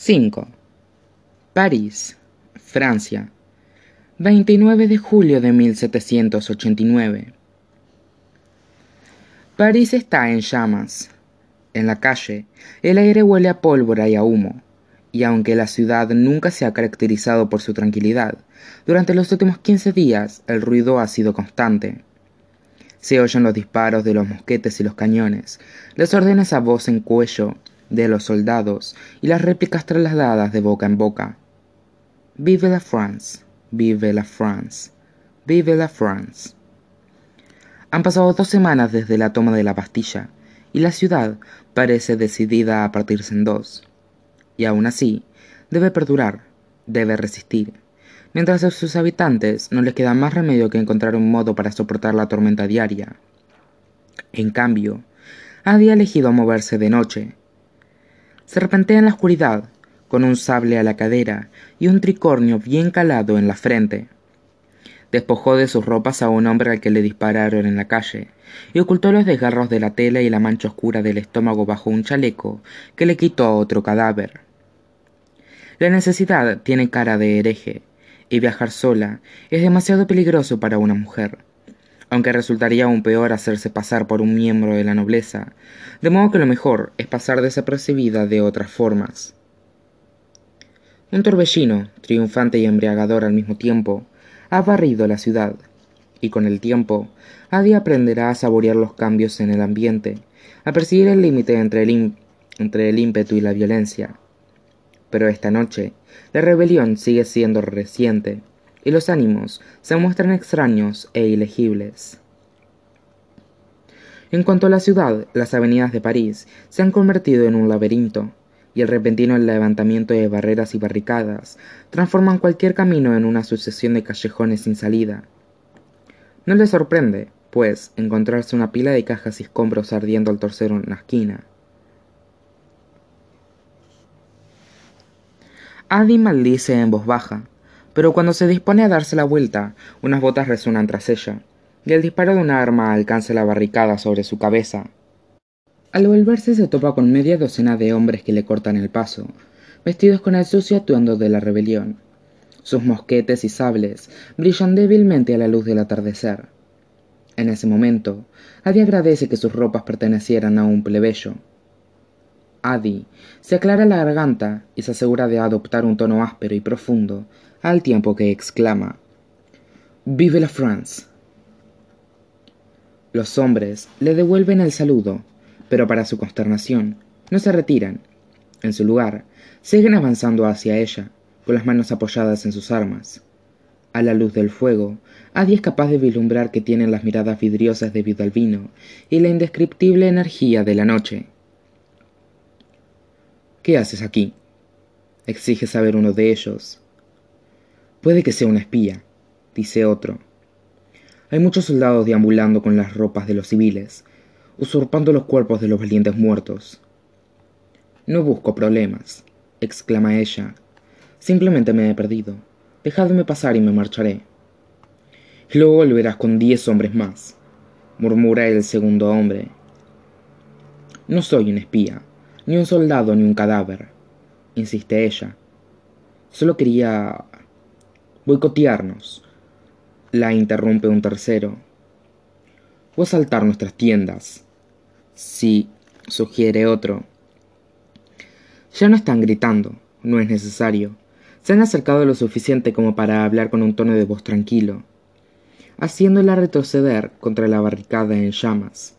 5. París, Francia, 29 de julio de 1789. París está en llamas. En la calle, el aire huele a pólvora y a humo, y aunque la ciudad nunca se ha caracterizado por su tranquilidad, durante los últimos 15 días el ruido ha sido constante. Se oyen los disparos de los mosquetes y los cañones, las órdenes a voz en cuello de los soldados y las réplicas trasladadas de boca en boca. Vive la France, vive la France, vive la France. Han pasado dos semanas desde la toma de la Bastilla y la ciudad parece decidida a partirse en dos. Y aún así, debe perdurar, debe resistir, mientras a sus habitantes no les queda más remedio que encontrar un modo para soportar la tormenta diaria. En cambio, había elegido moverse de noche, serpentea en la oscuridad, con un sable a la cadera y un tricornio bien calado en la frente. Despojó de sus ropas a un hombre al que le dispararon en la calle, y ocultó los desgarros de la tela y la mancha oscura del estómago bajo un chaleco que le quitó a otro cadáver. La necesidad tiene cara de hereje, y viajar sola es demasiado peligroso para una mujer aunque resultaría aún peor hacerse pasar por un miembro de la nobleza, de modo que lo mejor es pasar desapercibida de otras formas. Un torbellino, triunfante y embriagador al mismo tiempo, ha barrido la ciudad, y con el tiempo, Adi aprenderá a saborear los cambios en el ambiente, a percibir el límite entre entre el ímpetu y la violencia. Pero esta noche, la rebelión sigue siendo reciente, y los ánimos se muestran extraños e ilegibles. En cuanto a la ciudad, las avenidas de París se han convertido en un laberinto, y el repentino levantamiento de barreras y barricadas transforman cualquier camino en una sucesión de callejones sin salida. No le sorprende, pues, encontrarse una pila de cajas y escombros ardiendo al torcer una esquina. Adi maldice en voz baja, pero cuando se dispone a darse la vuelta, unas botas resuenan tras ella, y el disparo de una arma alcanza la barricada sobre su cabeza. Al volverse se topa con media docena de hombres que le cortan el paso, vestidos con el sucio atuendo de la rebelión. Sus mosquetes y sables brillan débilmente a la luz del atardecer. En ese momento, Adi agradece que sus ropas pertenecieran a un plebeyo. Adi se aclara la garganta y se asegura de adoptar un tono áspero y profundo al tiempo que exclama Vive la France. Los hombres le devuelven el saludo, pero para su consternación no se retiran. En su lugar, siguen avanzando hacia ella, con las manos apoyadas en sus armas. A la luz del fuego, Adi es capaz de vislumbrar que tienen las miradas vidriosas debido al vino y la indescriptible energía de la noche. ¿Qué haces aquí? exige saber uno de ellos, Puede que sea una espía, dice otro. Hay muchos soldados deambulando con las ropas de los civiles, usurpando los cuerpos de los valientes muertos. No busco problemas, exclama ella. Simplemente me he perdido. Dejadme pasar y me marcharé. luego volverás con diez hombres más, murmura el segundo hombre. No soy un espía, ni un soldado, ni un cadáver, insiste ella. Solo quería boicotearnos. La interrumpe un tercero. O asaltar nuestras tiendas. Sí, sugiere otro. Ya no están gritando, no es necesario. Se han acercado lo suficiente como para hablar con un tono de voz tranquilo, haciéndola retroceder contra la barricada en llamas.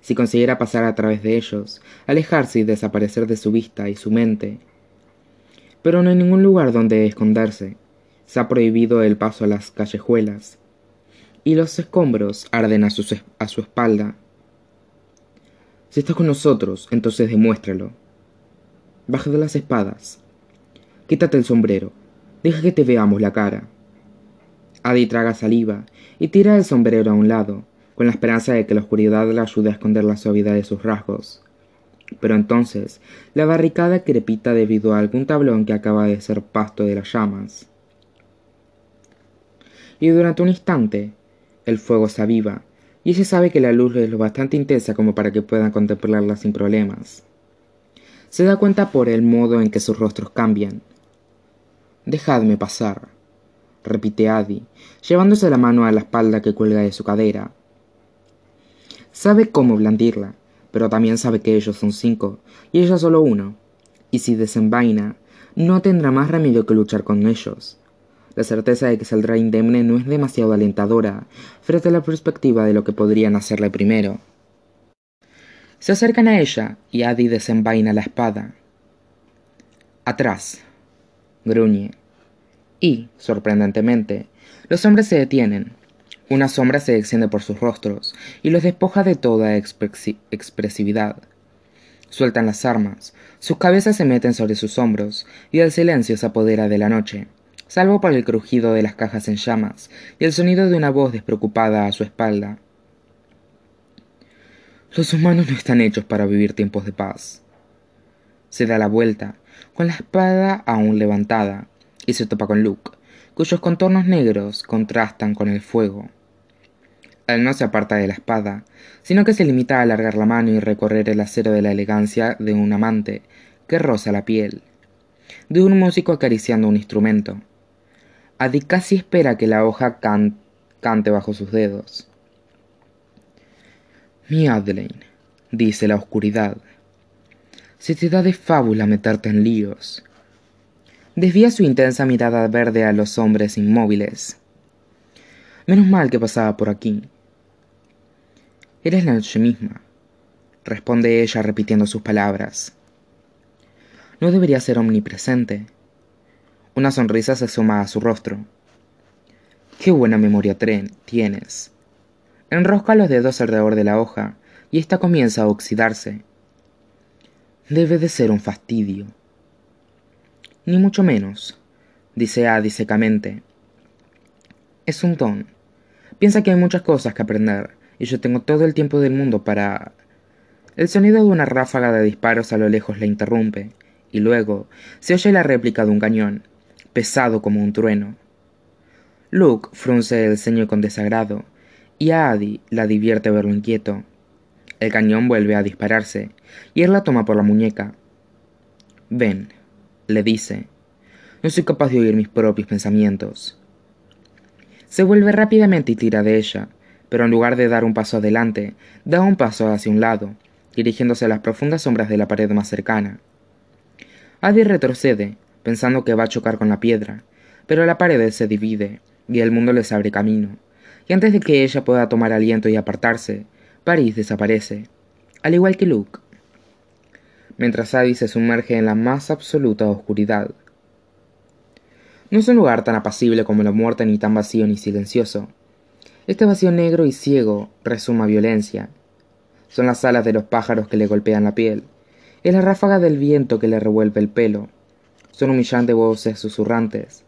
Si consiguiera pasar a través de ellos, alejarse y desaparecer de su vista y su mente. Pero no hay ningún lugar donde esconderse. Se ha prohibido el paso a las callejuelas, y los escombros arden a su, a su espalda. Si estás con nosotros, entonces demuéstralo. Baja de las espadas. Quítate el sombrero. Deja que te veamos la cara. Adi traga saliva y tira el sombrero a un lado, con la esperanza de que la oscuridad le ayude a esconder la suavidad de sus rasgos. Pero entonces, la barricada crepita debido a algún tablón que acaba de ser pasto de las llamas y durante un instante el fuego se aviva, y se sabe que la luz es lo bastante intensa como para que puedan contemplarla sin problemas. Se da cuenta por el modo en que sus rostros cambian. Dejadme pasar, repite Adi, llevándose la mano a la espalda que cuelga de su cadera. Sabe cómo blandirla, pero también sabe que ellos son cinco y ella solo uno, y si desenvaina, no tendrá más remedio que luchar con ellos. La certeza de que saldrá indemne no es demasiado alentadora frente a la perspectiva de lo que podrían hacerle primero. Se acercan a ella y Adi desenvaina la espada. Atrás, gruñe. Y, sorprendentemente, los hombres se detienen. Una sombra se extiende por sus rostros y los despoja de toda expresividad. Sueltan las armas, sus cabezas se meten sobre sus hombros y el silencio se apodera de la noche salvo por el crujido de las cajas en llamas y el sonido de una voz despreocupada a su espalda. Los humanos no están hechos para vivir tiempos de paz. Se da la vuelta, con la espada aún levantada, y se topa con Luke, cuyos contornos negros contrastan con el fuego. Él no se aparta de la espada, sino que se limita a alargar la mano y recorrer el acero de la elegancia de un amante que roza la piel, de un músico acariciando un instrumento, Adi casi espera que la hoja cante bajo sus dedos. Mi Adelaine, dice la oscuridad, se te da de fábula meterte en líos. Desvía su intensa mirada verde a los hombres inmóviles. Menos mal que pasaba por aquí. Eres la noche misma, responde ella repitiendo sus palabras. No debería ser omnipresente. Una sonrisa se asoma a su rostro. Qué buena memoria tienes. Enrosca los dedos alrededor de la hoja y ésta comienza a oxidarse. Debe de ser un fastidio. Ni mucho menos, dice Adi secamente. Es un don. Piensa que hay muchas cosas que aprender y yo tengo todo el tiempo del mundo para... El sonido de una ráfaga de disparos a lo lejos la interrumpe, y luego se oye la réplica de un cañón pesado como un trueno. Luke frunce el ceño con desagrado, y a Adi la divierte verlo inquieto. El cañón vuelve a dispararse, y él la toma por la muñeca. Ven, le dice, no soy capaz de oír mis propios pensamientos. Se vuelve rápidamente y tira de ella, pero en lugar de dar un paso adelante, da un paso hacia un lado, dirigiéndose a las profundas sombras de la pared más cercana. Adi retrocede, pensando que va a chocar con la piedra, pero la pared se divide y el mundo les abre camino, y antes de que ella pueda tomar aliento y apartarse, París desaparece, al igual que Luke. Mientras Abby se sumerge en la más absoluta oscuridad. No es un lugar tan apacible como la muerte ni tan vacío ni silencioso. Este vacío negro y ciego resuma violencia. Son las alas de los pájaros que le golpean la piel. Es la ráfaga del viento que le revuelve el pelo son humillantes voces susurrantes.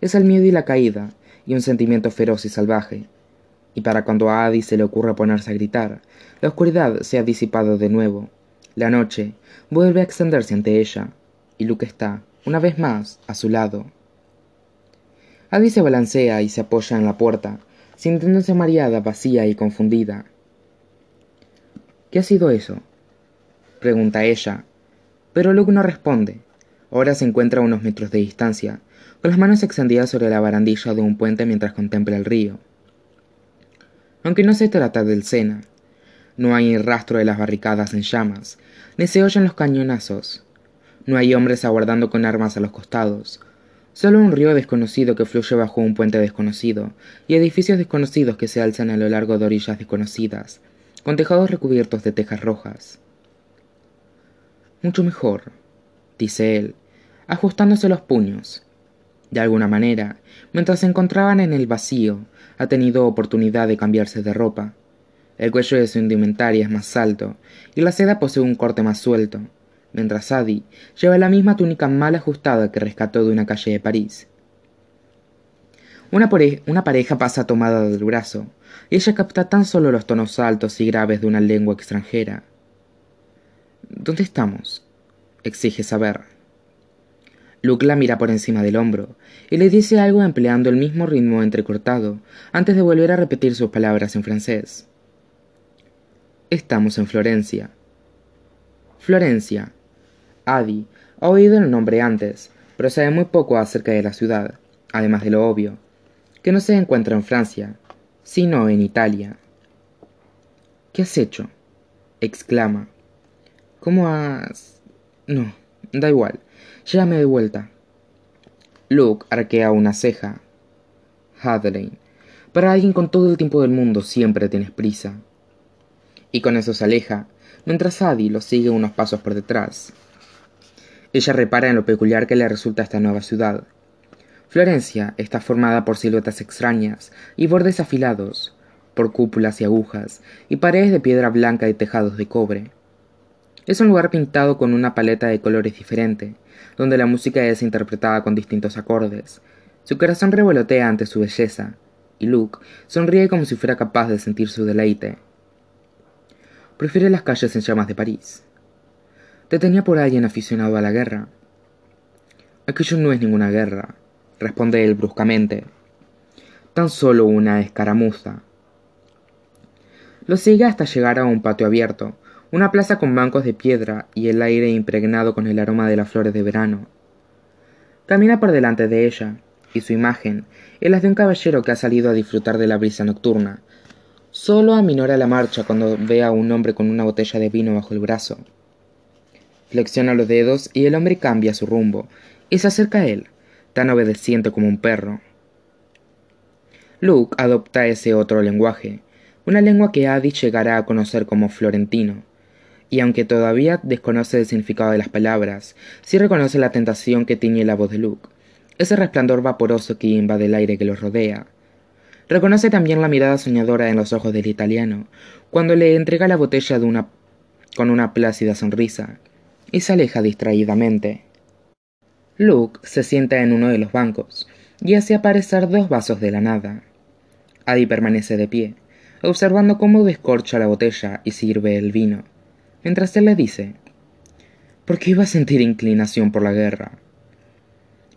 Es el miedo y la caída, y un sentimiento feroz y salvaje. Y para cuando a Adi se le ocurre ponerse a gritar, la oscuridad se ha disipado de nuevo. La noche vuelve a extenderse ante ella, y Luke está, una vez más, a su lado. Adi se balancea y se apoya en la puerta, sintiéndose mareada, vacía y confundida. ¿Qué ha sido eso? pregunta ella, pero Luke no responde. Ahora se encuentra a unos metros de distancia, con las manos extendidas sobre la barandilla de un puente mientras contempla el río. Aunque no se trata del Sena, no hay rastro de las barricadas en llamas, ni se oyen los cañonazos. No hay hombres aguardando con armas a los costados, solo un río desconocido que fluye bajo un puente desconocido, y edificios desconocidos que se alzan a lo largo de orillas desconocidas, con tejados recubiertos de tejas rojas. Mucho mejor, dice él, ajustándose los puños. De alguna manera, mientras se encontraban en el vacío, ha tenido oportunidad de cambiarse de ropa. El cuello de su indumentaria es más alto y la seda posee un corte más suelto, mientras Adi lleva la misma túnica mal ajustada que rescató de una calle de París. Una, una, pareja pasa tomada del brazo, y ella capta tan solo los tonos altos y graves de una lengua extranjera. ¿Dónde estamos? exige saber. Luke la mira por encima del hombro y le dice algo empleando el mismo ritmo entrecortado antes de volver a repetir sus palabras en francés. Estamos en Florencia. Florencia, Adi ha oído el nombre antes, pero sabe muy poco acerca de la ciudad, además de lo obvio, que no se encuentra en Francia, sino en Italia. ¿Qué has hecho? exclama. ¿Cómo has...? No, da igual, llévame de vuelta. Luke arquea una ceja. Hadley, para alguien con todo el tiempo del mundo siempre tienes prisa. Y con eso se aleja, mientras Adi lo sigue unos pasos por detrás. Ella repara en lo peculiar que le resulta esta nueva ciudad. Florencia está formada por siluetas extrañas y bordes afilados, por cúpulas y agujas, y paredes de piedra blanca y tejados de cobre. Es un lugar pintado con una paleta de colores diferente, donde la música es interpretada con distintos acordes. Su corazón revolotea ante su belleza, y Luke sonríe como si fuera capaz de sentir su deleite. Prefiere las calles en llamas de París. Te tenía por alguien aficionado a la guerra. Aquello no es ninguna guerra, responde él bruscamente. Tan solo una escaramuza. Lo sigue hasta llegar a un patio abierto, una plaza con bancos de piedra y el aire impregnado con el aroma de las flores de verano. Camina por delante de ella, y su imagen es la de un caballero que ha salido a disfrutar de la brisa nocturna. Solo aminora la marcha cuando ve a un hombre con una botella de vino bajo el brazo. Flexiona los dedos y el hombre cambia su rumbo y se acerca a él, tan obedeciente como un perro. Luke adopta ese otro lenguaje, una lengua que Adi llegará a conocer como florentino, y aunque todavía desconoce el significado de las palabras, sí reconoce la tentación que tiñe la voz de Luke, ese resplandor vaporoso que invade el aire que los rodea. Reconoce también la mirada soñadora en los ojos del italiano, cuando le entrega la botella con una plácida sonrisa, y se aleja distraídamente. Luke se sienta en uno de los bancos y hace aparecer dos vasos de la nada. Adi permanece de pie, observando cómo descorcha la botella y sirve el vino mientras él le dice, ¿por qué iba a sentir inclinación por la guerra?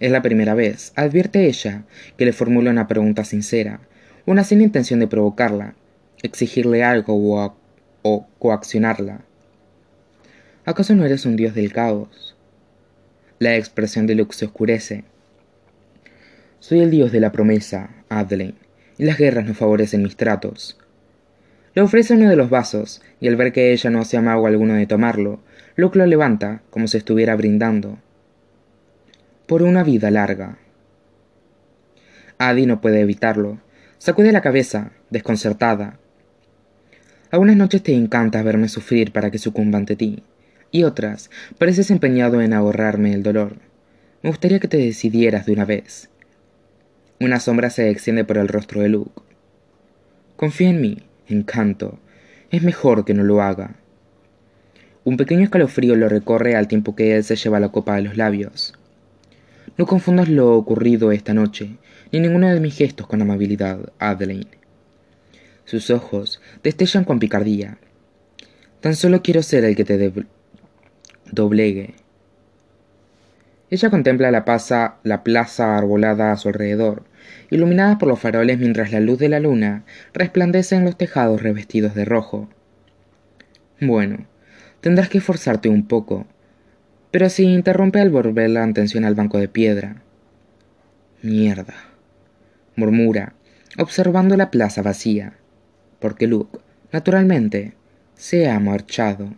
Es la primera vez, advierte ella, que le formula una pregunta sincera, una sin intención de provocarla, exigirle algo o, o coaccionarla. ¿Acaso no eres un dios del caos? La expresión de Luke se oscurece. Soy el dios de la promesa, Adelaine, y las guerras no favorecen mis tratos. Le ofrece uno de los vasos, y al ver que ella no hace amago alguno de tomarlo, Luke lo levanta, como si estuviera brindando. Por una vida larga. Adi no puede evitarlo. Sacude la cabeza, desconcertada. Algunas noches te encanta verme sufrir para que sucumba ante ti, y otras pareces empeñado en ahorrarme el dolor. Me gustaría que te decidieras de una vez. Una sombra se extiende por el rostro de Luke. Confía en mí, encanto, es mejor que no lo haga. Un pequeño escalofrío lo recorre al tiempo que él se lleva la copa de los labios. No confundas lo ocurrido esta noche, ni ninguno de mis gestos con amabilidad, Adeline. Sus ojos destellan con picardía. Tan solo quiero ser el que te doblegue. Ella contempla la, la plaza arbolada a su alrededor, iluminadas por los faroles mientras la luz de la luna resplandece en los tejados revestidos de rojo. Bueno, tendrás que esforzarte un poco, pero si interrumpe al volver la atención al banco de piedra. Mierda, murmura, observando la plaza vacía, porque Luke, naturalmente, se ha marchado.